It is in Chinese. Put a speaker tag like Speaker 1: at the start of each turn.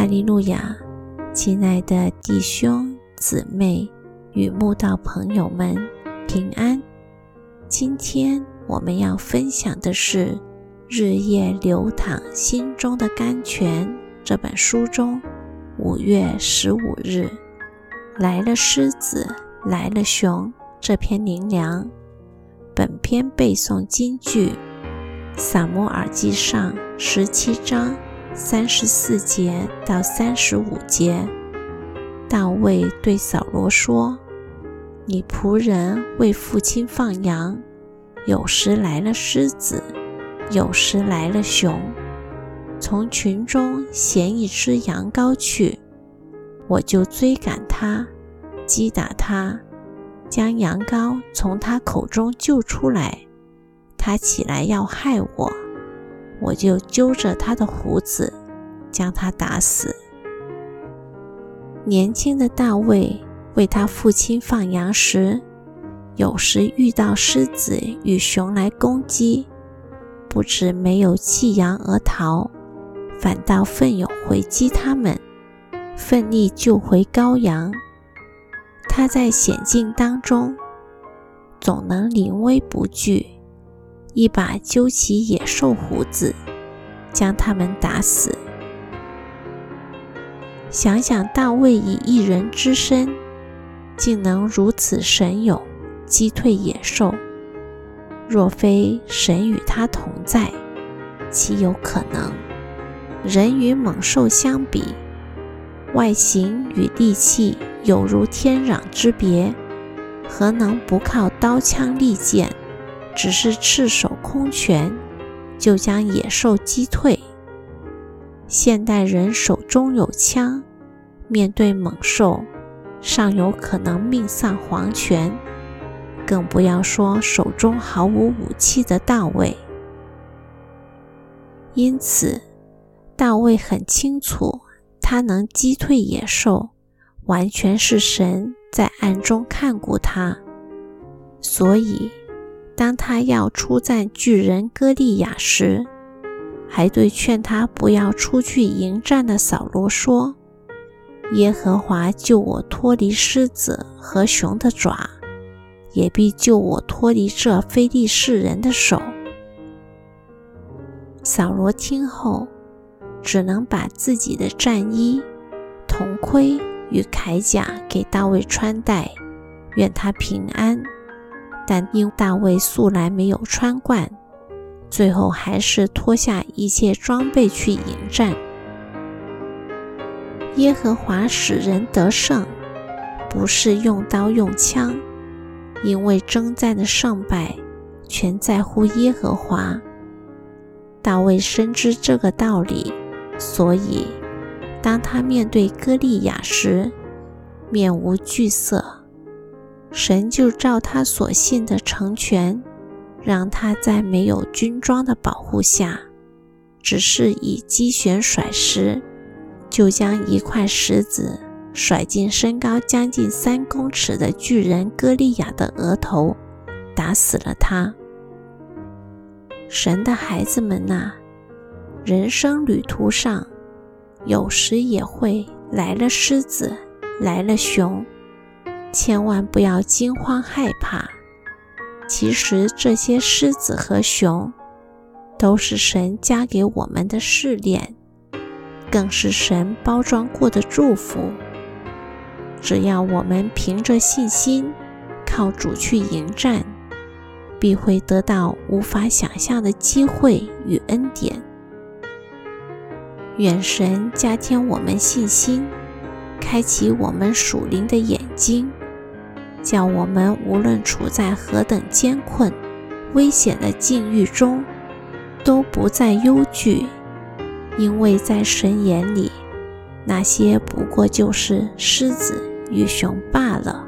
Speaker 1: 哈利路亚！亲爱的弟兄姊妹与慕道朋友们，平安！今天我们要分享的是《日夜流淌心中的甘泉》这本书中五月十五日来了狮子，来了熊这篇灵粮。本篇背诵金句，《撒摩耳记上》十七章。三十四节到三十五节，大卫对扫罗说：“你仆人为父亲放羊，有时来了狮子，有时来了熊，从群中衔一只羊羔去，我就追赶他，击打他，将羊羔从他口中救出来。他起来要害我。”我就揪着他的胡子，将他打死。年轻的大卫为他父亲放羊时，有时遇到狮子与熊来攻击，不止没有弃羊而逃，反倒奋勇回击他们，奋力救回羔羊。他在险境当中，总能临危不惧。一把揪起野兽胡子，将他们打死。想想大卫以一人之身，竟能如此神勇，击退野兽。若非神与他同在，岂有可能？人与猛兽相比，外形与力气有如天壤之别，何能不靠刀枪利剑？只是赤手空拳就将野兽击退。现代人手中有枪，面对猛兽尚有可能命丧黄泉，更不要说手中毫无武器的大卫。因此，大卫很清楚，他能击退野兽，完全是神在暗中看顾他，所以。当他要出战巨人歌利亚时，还对劝他不要出去迎战的扫罗说：“耶和华救我脱离狮子和熊的爪，也必救我脱离这非利士人的手。”扫罗听后，只能把自己的战衣、铜盔与铠甲给大卫穿戴，愿他平安。但因大卫素来没有穿惯，最后还是脱下一切装备去迎战。耶和华使人得胜，不是用刀用枪，因为征战的胜败全在乎耶和华。大卫深知这个道理，所以当他面对歌利亚时，面无惧色。神就照他所信的成全，让他在没有军装的保护下，只是以机旋甩石，就将一块石子甩进身高将近三公尺的巨人歌利亚的额头，打死了他。神的孩子们呐，人生旅途上，有时也会来了狮子，来了熊。千万不要惊慌害怕。其实这些狮子和熊，都是神加给我们的试炼，更是神包装过的祝福。只要我们凭着信心，靠主去迎战，必会得到无法想象的机会与恩典。愿神加添我们信心，开启我们属灵的眼睛。叫我们无论处在何等艰困、危险的境遇中，都不再忧惧，因为在神眼里，那些不过就是狮子与熊罢了。